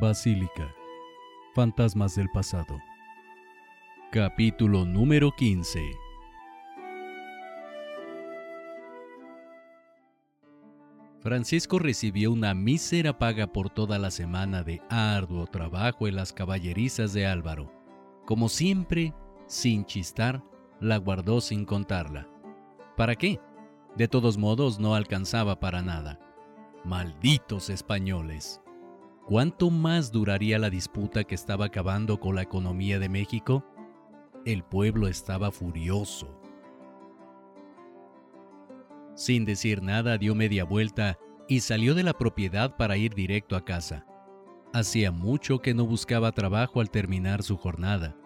Basílica. Fantasmas del pasado. Capítulo número 15. Francisco recibió una mísera paga por toda la semana de arduo trabajo en las caballerizas de Álvaro. Como siempre, sin chistar, la guardó sin contarla. ¿Para qué? De todos modos no alcanzaba para nada. Malditos españoles. ¿Cuánto más duraría la disputa que estaba acabando con la economía de México? El pueblo estaba furioso. Sin decir nada dio media vuelta y salió de la propiedad para ir directo a casa. Hacía mucho que no buscaba trabajo al terminar su jornada.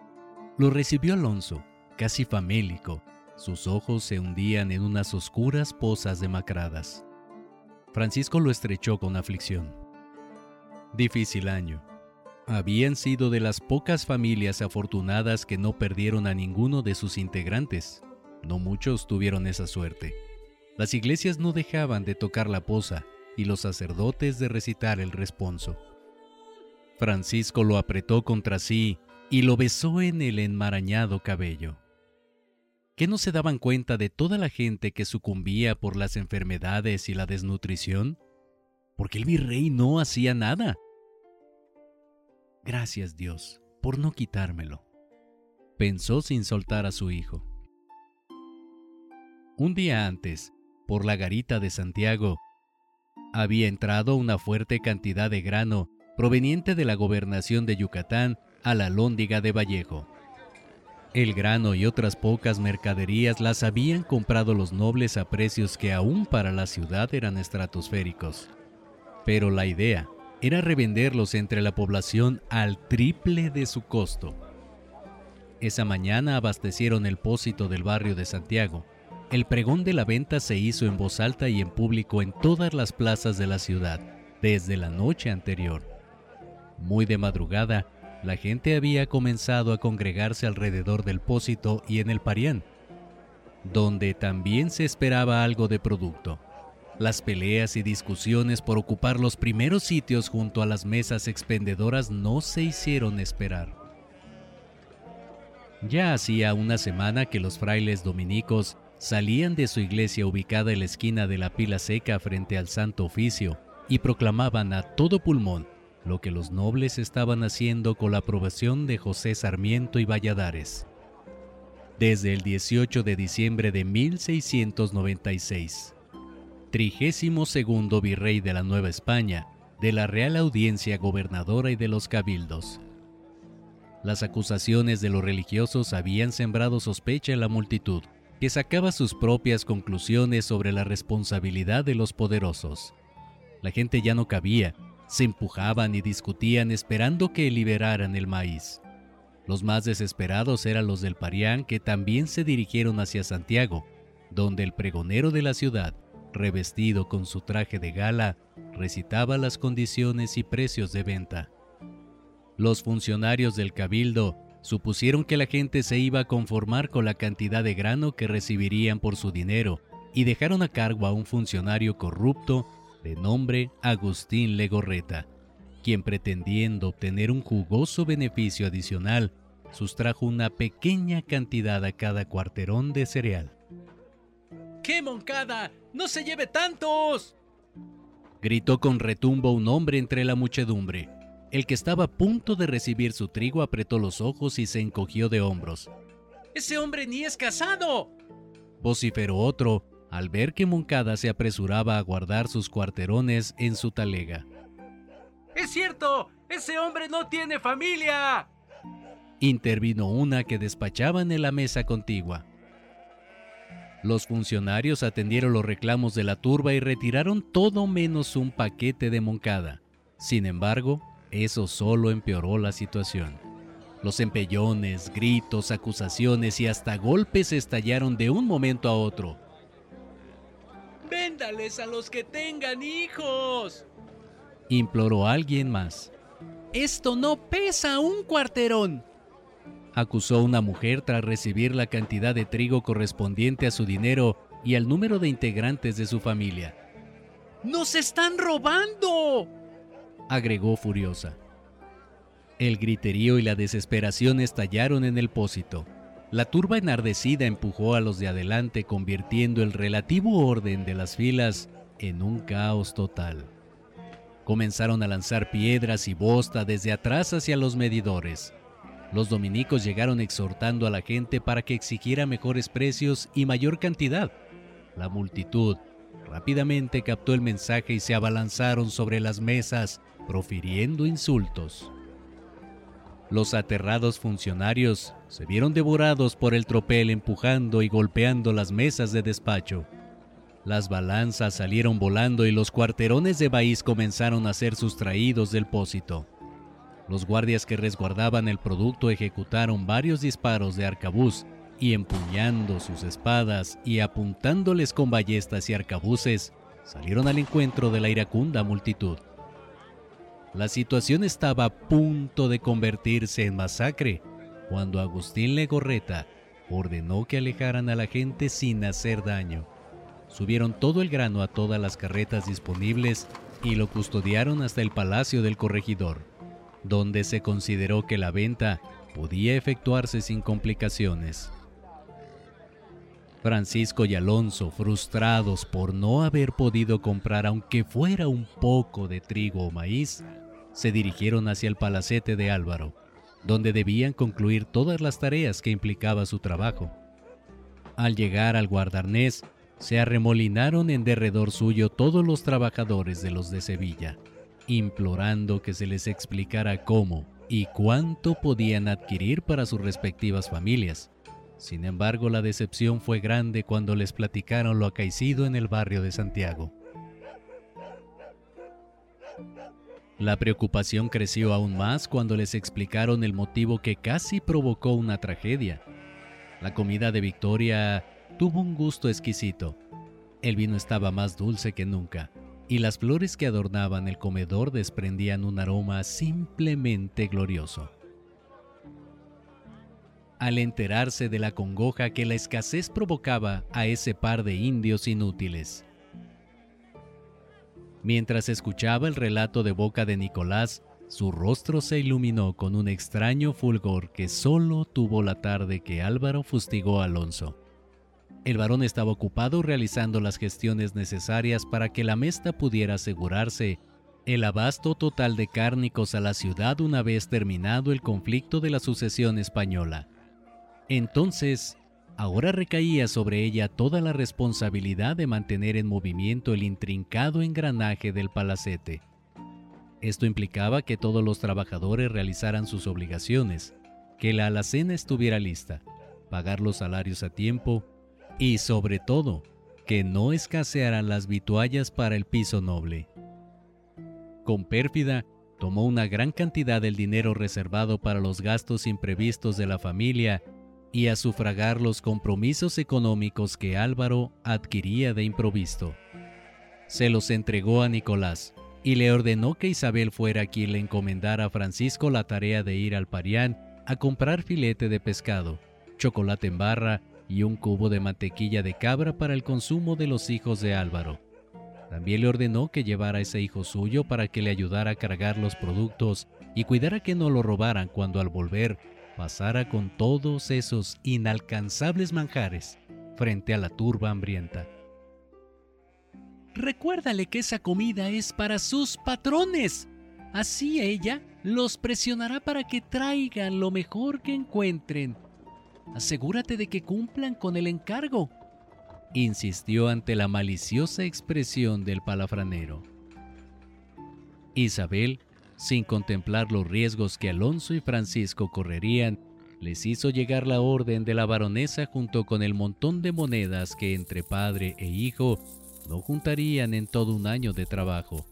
Lo recibió Alonso, casi famélico. Sus ojos se hundían en unas oscuras pozas demacradas. Francisco lo estrechó con aflicción. Difícil año. Habían sido de las pocas familias afortunadas que no perdieron a ninguno de sus integrantes. No muchos tuvieron esa suerte. Las iglesias no dejaban de tocar la poza y los sacerdotes de recitar el responso. Francisco lo apretó contra sí y lo besó en el enmarañado cabello. ¿Qué no se daban cuenta de toda la gente que sucumbía por las enfermedades y la desnutrición? Porque el virrey no hacía nada. Gracias Dios por no quitármelo, pensó sin soltar a su hijo. Un día antes, por la garita de Santiago, había entrado una fuerte cantidad de grano proveniente de la gobernación de Yucatán a la lóndiga de Vallejo. El grano y otras pocas mercaderías las habían comprado los nobles a precios que aún para la ciudad eran estratosféricos. Pero la idea era revenderlos entre la población al triple de su costo. Esa mañana abastecieron el pósito del barrio de Santiago, el pregón de la venta se hizo en voz alta y en público en todas las plazas de la ciudad, desde la noche anterior. Muy de madrugada, la gente había comenzado a congregarse alrededor del pósito y en el parián, donde también se esperaba algo de producto. Las peleas y discusiones por ocupar los primeros sitios junto a las mesas expendedoras no se hicieron esperar. Ya hacía una semana que los frailes dominicos salían de su iglesia ubicada en la esquina de la pila seca frente al Santo Oficio y proclamaban a todo pulmón lo que los nobles estaban haciendo con la aprobación de José Sarmiento y Valladares. Desde el 18 de diciembre de 1696, trigésimo segundo virrey de la Nueva España, de la Real Audiencia Gobernadora y de los Cabildos. Las acusaciones de los religiosos habían sembrado sospecha en la multitud, que sacaba sus propias conclusiones sobre la responsabilidad de los poderosos. La gente ya no cabía, se empujaban y discutían esperando que liberaran el maíz. Los más desesperados eran los del Parián que también se dirigieron hacia Santiago, donde el pregonero de la ciudad, revestido con su traje de gala, recitaba las condiciones y precios de venta. Los funcionarios del cabildo supusieron que la gente se iba a conformar con la cantidad de grano que recibirían por su dinero y dejaron a cargo a un funcionario corrupto de nombre Agustín Legorreta, quien pretendiendo obtener un jugoso beneficio adicional, sustrajo una pequeña cantidad a cada cuarterón de cereal. ¡Qué moncada! ¡No se lleve tantos! gritó con retumbo un hombre entre la muchedumbre. El que estaba a punto de recibir su trigo apretó los ojos y se encogió de hombros. ¡Ese hombre ni es casado! vociferó otro al ver que Moncada se apresuraba a guardar sus cuarterones en su talega. ¡Es cierto! ¡Ese hombre no tiene familia! Intervino una que despachaban en la mesa contigua. Los funcionarios atendieron los reclamos de la turba y retiraron todo menos un paquete de Moncada. Sin embargo, eso solo empeoró la situación. Los empellones, gritos, acusaciones y hasta golpes estallaron de un momento a otro. ¡Véndales a los que tengan hijos! Imploró alguien más. Esto no pesa un cuarterón. Acusó una mujer tras recibir la cantidad de trigo correspondiente a su dinero y al número de integrantes de su familia. ¡Nos están robando! agregó furiosa. El griterío y la desesperación estallaron en el pósito. La turba enardecida empujó a los de adelante convirtiendo el relativo orden de las filas en un caos total. Comenzaron a lanzar piedras y bosta desde atrás hacia los medidores. Los dominicos llegaron exhortando a la gente para que exigiera mejores precios y mayor cantidad. La multitud rápidamente captó el mensaje y se abalanzaron sobre las mesas, profiriendo insultos. Los aterrados funcionarios se vieron devorados por el tropel empujando y golpeando las mesas de despacho. Las balanzas salieron volando y los cuarterones de maíz comenzaron a ser sustraídos del pósito. Los guardias que resguardaban el producto ejecutaron varios disparos de arcabuz y empuñando sus espadas y apuntándoles con ballestas y arcabuces, salieron al encuentro de la iracunda multitud. La situación estaba a punto de convertirse en masacre cuando Agustín Legorreta ordenó que alejaran a la gente sin hacer daño. Subieron todo el grano a todas las carretas disponibles y lo custodiaron hasta el palacio del corregidor, donde se consideró que la venta podía efectuarse sin complicaciones. Francisco y Alonso, frustrados por no haber podido comprar aunque fuera un poco de trigo o maíz, se dirigieron hacia el palacete de Álvaro, donde debían concluir todas las tareas que implicaba su trabajo. Al llegar al guardarnés, se arremolinaron en derredor suyo todos los trabajadores de los de Sevilla, implorando que se les explicara cómo y cuánto podían adquirir para sus respectivas familias sin embargo, la decepción fue grande cuando les platicaron lo acaecido en el barrio de Santiago. La preocupación creció aún más cuando les explicaron el motivo que casi provocó una tragedia. La comida de Victoria tuvo un gusto exquisito. El vino estaba más dulce que nunca, y las flores que adornaban el comedor desprendían un aroma simplemente glorioso al enterarse de la congoja que la escasez provocaba a ese par de indios inútiles. Mientras escuchaba el relato de boca de Nicolás, su rostro se iluminó con un extraño fulgor que solo tuvo la tarde que Álvaro fustigó a Alonso. El varón estaba ocupado realizando las gestiones necesarias para que la mesta pudiera asegurarse el abasto total de cárnicos a la ciudad una vez terminado el conflicto de la sucesión española. Entonces, ahora recaía sobre ella toda la responsabilidad de mantener en movimiento el intrincado engranaje del palacete. Esto implicaba que todos los trabajadores realizaran sus obligaciones, que la alacena estuviera lista, pagar los salarios a tiempo y, sobre todo, que no escasearan las vituallas para el piso noble. Con pérfida, tomó una gran cantidad del dinero reservado para los gastos imprevistos de la familia y a sufragar los compromisos económicos que Álvaro adquiría de improviso. Se los entregó a Nicolás y le ordenó que Isabel fuera quien le encomendara a Francisco la tarea de ir al Parián a comprar filete de pescado, chocolate en barra y un cubo de mantequilla de cabra para el consumo de los hijos de Álvaro. También le ordenó que llevara a ese hijo suyo para que le ayudara a cargar los productos y cuidara que no lo robaran cuando al volver pasara con todos esos inalcanzables manjares frente a la turba hambrienta. Recuérdale que esa comida es para sus patrones. Así ella los presionará para que traigan lo mejor que encuentren. Asegúrate de que cumplan con el encargo, insistió ante la maliciosa expresión del palafranero. Isabel sin contemplar los riesgos que Alonso y Francisco correrían, les hizo llegar la orden de la baronesa junto con el montón de monedas que entre padre e hijo no juntarían en todo un año de trabajo.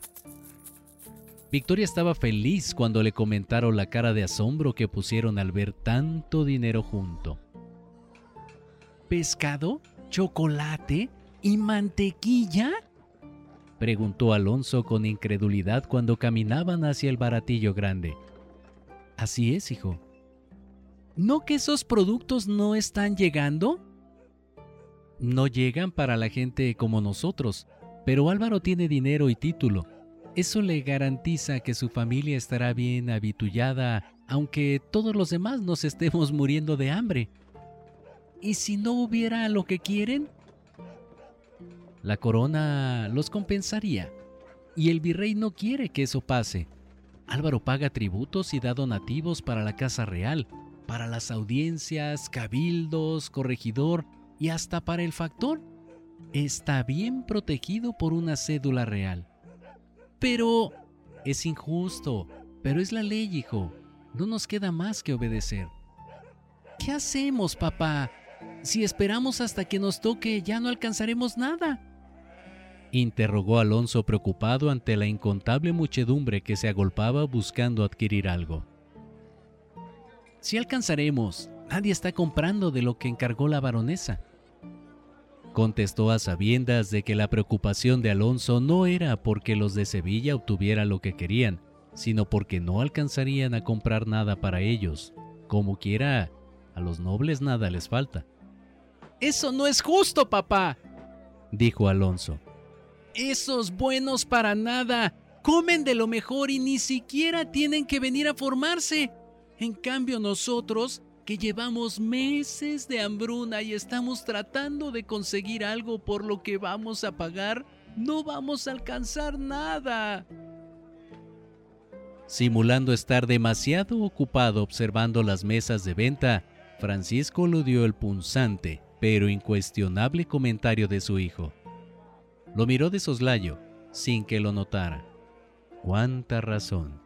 Victoria estaba feliz cuando le comentaron la cara de asombro que pusieron al ver tanto dinero junto. ¿Pescado? ¿Chocolate? ¿Y mantequilla? preguntó Alonso con incredulidad cuando caminaban hacia el baratillo grande. Así es, hijo. ¿No que esos productos no están llegando? No llegan para la gente como nosotros, pero Álvaro tiene dinero y título. Eso le garantiza que su familia estará bien habitullada aunque todos los demás nos estemos muriendo de hambre. ¿Y si no hubiera lo que quieren? La corona los compensaría, y el virrey no quiere que eso pase. Álvaro paga tributos y da donativos para la Casa Real, para las audiencias, cabildos, corregidor y hasta para el factor. Está bien protegido por una cédula real. Pero es injusto, pero es la ley, hijo. No nos queda más que obedecer. ¿Qué hacemos, papá? Si esperamos hasta que nos toque, ya no alcanzaremos nada. Interrogó Alonso preocupado ante la incontable muchedumbre que se agolpaba buscando adquirir algo. Si alcanzaremos, nadie está comprando de lo que encargó la baronesa. Contestó a sabiendas de que la preocupación de Alonso no era porque los de Sevilla obtuvieran lo que querían, sino porque no alcanzarían a comprar nada para ellos. Como quiera, a los nobles nada les falta. Eso no es justo, papá, dijo Alonso. Esos buenos para nada comen de lo mejor y ni siquiera tienen que venir a formarse. En cambio nosotros, que llevamos meses de hambruna y estamos tratando de conseguir algo por lo que vamos a pagar, no vamos a alcanzar nada. Simulando estar demasiado ocupado observando las mesas de venta, Francisco dio el punzante, pero incuestionable comentario de su hijo. Lo miró de soslayo, sin que lo notara. ¡Cuánta razón!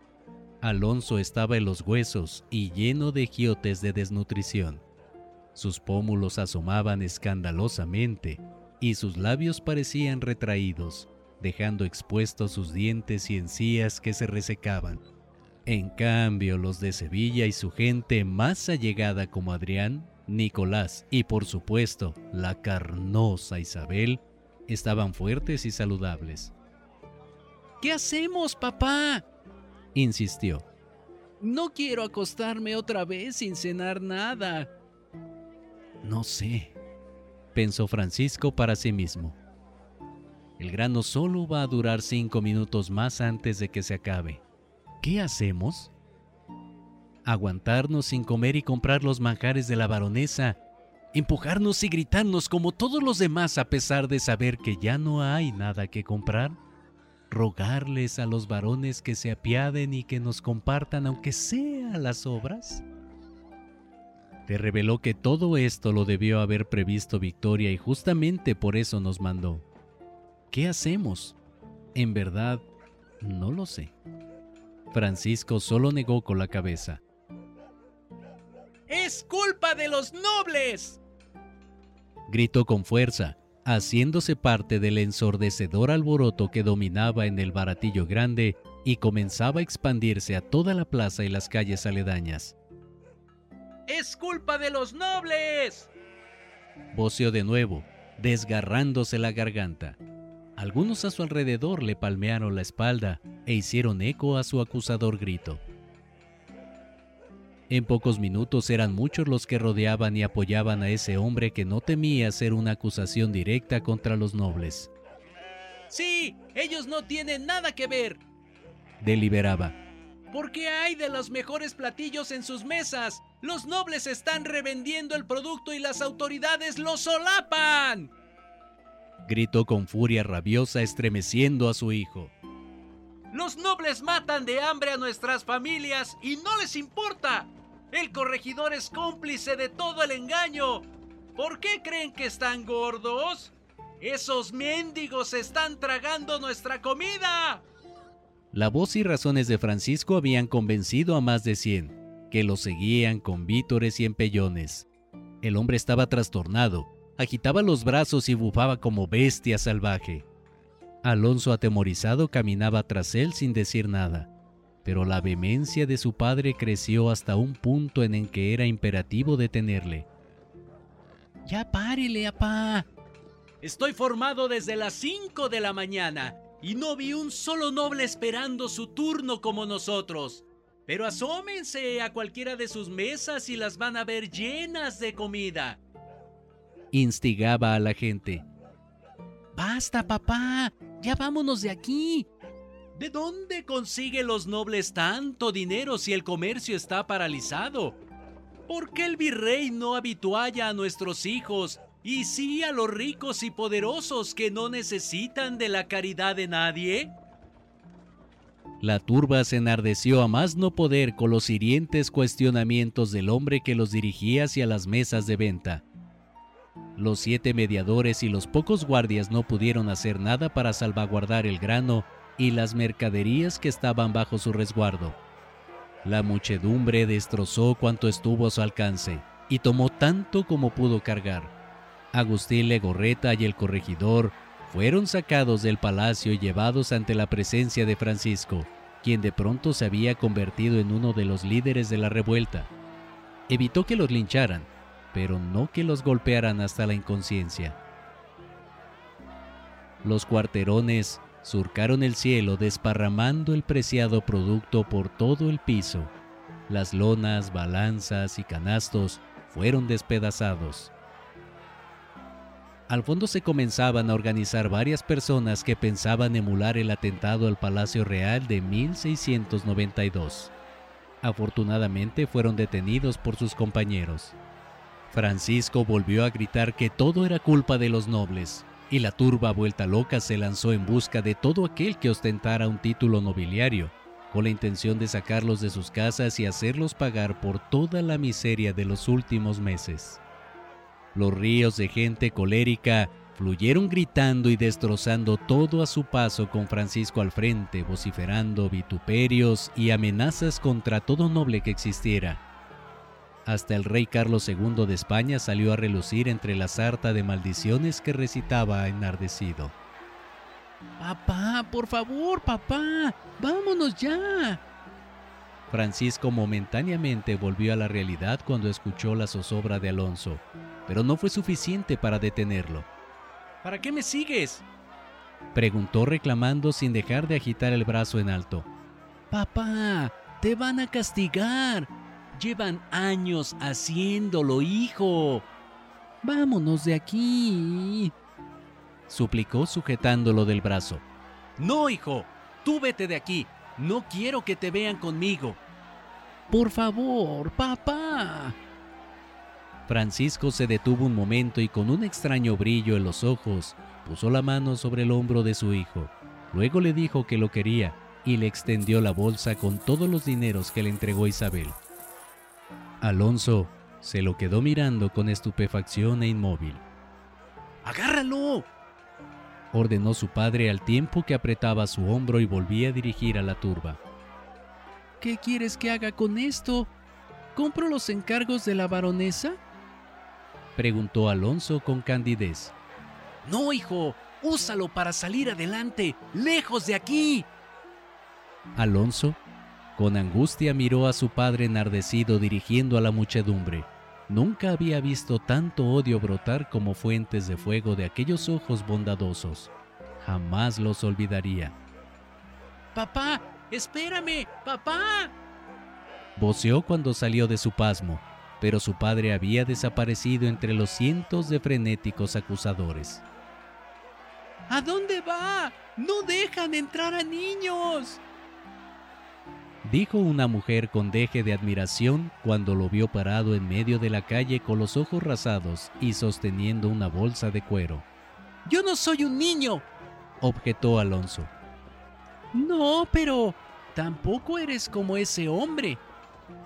Alonso estaba en los huesos y lleno de giotes de desnutrición. Sus pómulos asomaban escandalosamente y sus labios parecían retraídos, dejando expuestos sus dientes y encías que se resecaban. En cambio, los de Sevilla y su gente más allegada como Adrián, Nicolás y por supuesto la carnosa Isabel estaban fuertes y saludables. ¿Qué hacemos, papá? Insistió. No quiero acostarme otra vez sin cenar nada. No sé, pensó Francisco para sí mismo. El grano solo va a durar cinco minutos más antes de que se acabe. ¿Qué hacemos? Aguantarnos sin comer y comprar los manjares de la baronesa, empujarnos y gritarnos como todos los demás a pesar de saber que ya no hay nada que comprar, rogarles a los varones que se apiaden y que nos compartan aunque sea las obras. Te reveló que todo esto lo debió haber previsto Victoria y justamente por eso nos mandó. ¿Qué hacemos? En verdad, no lo sé. Francisco solo negó con la cabeza. ¡Es culpa de los nobles! Gritó con fuerza, haciéndose parte del ensordecedor alboroto que dominaba en el baratillo grande y comenzaba a expandirse a toda la plaza y las calles aledañas. ¡Es culpa de los nobles! Voceó de nuevo, desgarrándose la garganta. Algunos a su alrededor le palmearon la espalda e hicieron eco a su acusador grito. En pocos minutos eran muchos los que rodeaban y apoyaban a ese hombre que no temía hacer una acusación directa contra los nobles. Sí, ellos no tienen nada que ver, deliberaba. Porque hay de los mejores platillos en sus mesas. Los nobles están revendiendo el producto y las autoridades lo solapan gritó con furia rabiosa estremeciendo a su hijo. Los nobles matan de hambre a nuestras familias y no les importa. El corregidor es cómplice de todo el engaño. ¿Por qué creen que están gordos? Esos mendigos están tragando nuestra comida. La voz y razones de Francisco habían convencido a más de cien, que lo seguían con vítores y empellones. El hombre estaba trastornado agitaba los brazos y bufaba como bestia salvaje. Alonso atemorizado caminaba tras él sin decir nada, pero la vehemencia de su padre creció hasta un punto en el que era imperativo detenerle. Ya párele, apá. Estoy formado desde las 5 de la mañana y no vi un solo noble esperando su turno como nosotros. Pero asómense a cualquiera de sus mesas y las van a ver llenas de comida instigaba a la gente. Basta, papá, ya vámonos de aquí. ¿De dónde consiguen los nobles tanto dinero si el comercio está paralizado? ¿Por qué el virrey no habitualla a nuestros hijos y sí a los ricos y poderosos que no necesitan de la caridad de nadie? La turba se enardeció a más no poder con los hirientes cuestionamientos del hombre que los dirigía hacia las mesas de venta. Los siete mediadores y los pocos guardias no pudieron hacer nada para salvaguardar el grano y las mercaderías que estaban bajo su resguardo. La muchedumbre destrozó cuanto estuvo a su alcance y tomó tanto como pudo cargar. Agustín Legorreta y el corregidor fueron sacados del palacio y llevados ante la presencia de Francisco, quien de pronto se había convertido en uno de los líderes de la revuelta. Evitó que los lincharan, pero no que los golpearan hasta la inconsciencia. Los cuarterones surcaron el cielo desparramando el preciado producto por todo el piso. Las lonas, balanzas y canastos fueron despedazados. Al fondo se comenzaban a organizar varias personas que pensaban emular el atentado al Palacio Real de 1692. Afortunadamente fueron detenidos por sus compañeros. Francisco volvió a gritar que todo era culpa de los nobles, y la turba vuelta loca se lanzó en busca de todo aquel que ostentara un título nobiliario, con la intención de sacarlos de sus casas y hacerlos pagar por toda la miseria de los últimos meses. Los ríos de gente colérica fluyeron gritando y destrozando todo a su paso con Francisco al frente, vociferando vituperios y amenazas contra todo noble que existiera hasta el rey Carlos II de España salió a relucir entre la sarta de maldiciones que recitaba enardecido. Papá, por favor, papá, vámonos ya. Francisco momentáneamente volvió a la realidad cuando escuchó la zozobra de Alonso, pero no fue suficiente para detenerlo. ¿Para qué me sigues? Preguntó reclamando sin dejar de agitar el brazo en alto. Papá, te van a castigar. Llevan años haciéndolo, hijo. Vámonos de aquí. Suplicó sujetándolo del brazo. No, hijo. Tú vete de aquí. No quiero que te vean conmigo. Por favor, papá. Francisco se detuvo un momento y con un extraño brillo en los ojos puso la mano sobre el hombro de su hijo. Luego le dijo que lo quería y le extendió la bolsa con todos los dineros que le entregó Isabel. Alonso se lo quedó mirando con estupefacción e inmóvil. ¡Agárralo! ordenó su padre al tiempo que apretaba su hombro y volvía a dirigir a la turba. ¿Qué quieres que haga con esto? ¿Compro los encargos de la baronesa? preguntó Alonso con candidez. No, hijo, úsalo para salir adelante, lejos de aquí. Alonso con angustia miró a su padre enardecido dirigiendo a la muchedumbre. Nunca había visto tanto odio brotar como fuentes de fuego de aquellos ojos bondadosos. Jamás los olvidaría. ¡Papá! ¡Espérame! ¡Papá! Voceó cuando salió de su pasmo, pero su padre había desaparecido entre los cientos de frenéticos acusadores. ¿A dónde va? ¡No dejan entrar a niños! Dijo una mujer con deje de admiración cuando lo vio parado en medio de la calle con los ojos rasados y sosteniendo una bolsa de cuero. Yo no soy un niño, objetó Alonso. No, pero tampoco eres como ese hombre,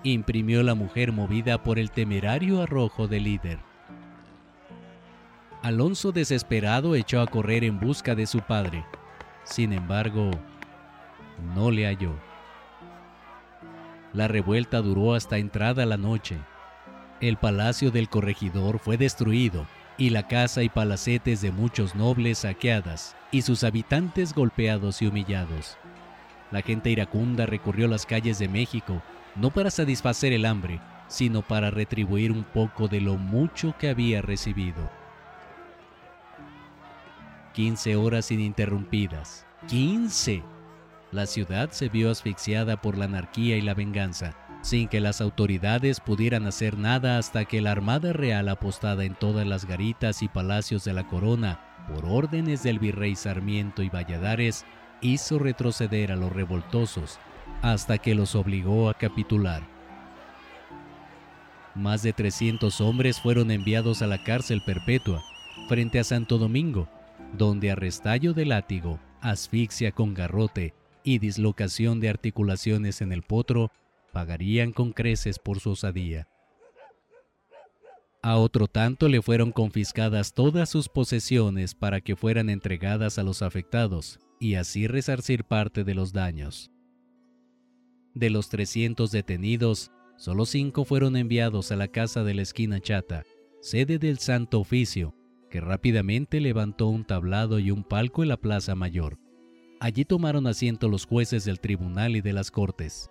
imprimió la mujer movida por el temerario arrojo del líder. Alonso desesperado echó a correr en busca de su padre. Sin embargo, no le halló. La revuelta duró hasta entrada la noche. El palacio del corregidor fue destruido y la casa y palacetes de muchos nobles saqueadas y sus habitantes golpeados y humillados. La gente iracunda recorrió las calles de México no para satisfacer el hambre, sino para retribuir un poco de lo mucho que había recibido. 15 horas ininterrumpidas. 15 la ciudad se vio asfixiada por la anarquía y la venganza, sin que las autoridades pudieran hacer nada hasta que la Armada Real apostada en todas las garitas y palacios de la corona, por órdenes del virrey Sarmiento y Valladares, hizo retroceder a los revoltosos hasta que los obligó a capitular. Más de 300 hombres fueron enviados a la cárcel perpetua frente a Santo Domingo, donde arrestallo de látigo, asfixia con garrote y dislocación de articulaciones en el potro pagarían con creces por su osadía. A otro tanto le fueron confiscadas todas sus posesiones para que fueran entregadas a los afectados y así resarcir parte de los daños. De los 300 detenidos, solo cinco fueron enviados a la casa de la esquina chata, sede del Santo Oficio, que rápidamente levantó un tablado y un palco en la Plaza Mayor. Allí tomaron asiento los jueces del tribunal y de las cortes,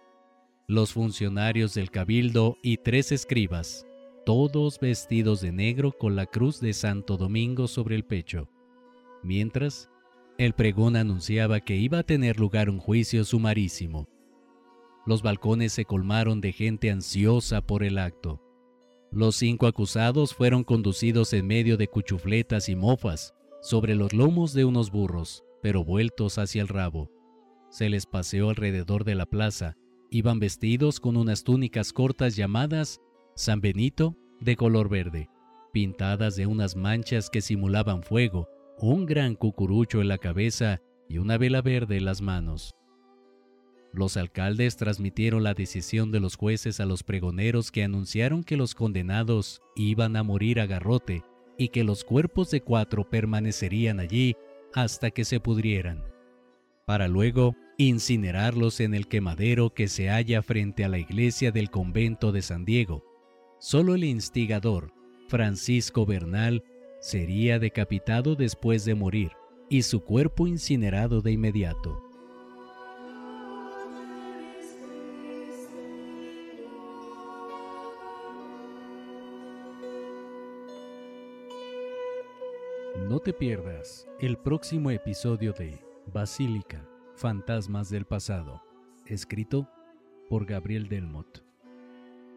los funcionarios del cabildo y tres escribas, todos vestidos de negro con la cruz de Santo Domingo sobre el pecho. Mientras, el pregón anunciaba que iba a tener lugar un juicio sumarísimo. Los balcones se colmaron de gente ansiosa por el acto. Los cinco acusados fueron conducidos en medio de cuchufletas y mofas sobre los lomos de unos burros, pero vueltos hacia el rabo. Se les paseó alrededor de la plaza. Iban vestidos con unas túnicas cortas llamadas San Benito de color verde, pintadas de unas manchas que simulaban fuego, un gran cucurucho en la cabeza y una vela verde en las manos. Los alcaldes transmitieron la decisión de los jueces a los pregoneros que anunciaron que los condenados iban a morir a garrote y que los cuerpos de cuatro permanecerían allí hasta que se pudrieran, para luego incinerarlos en el quemadero que se halla frente a la iglesia del convento de San Diego, Solo el instigador, Francisco Bernal, sería decapitado después de morir y su cuerpo incinerado de inmediato. No te pierdas el próximo episodio de Basílica, Fantasmas del Pasado, escrito por Gabriel Delmot.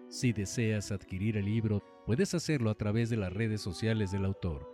Si deseas adquirir el libro, puedes hacerlo a través de las redes sociales del autor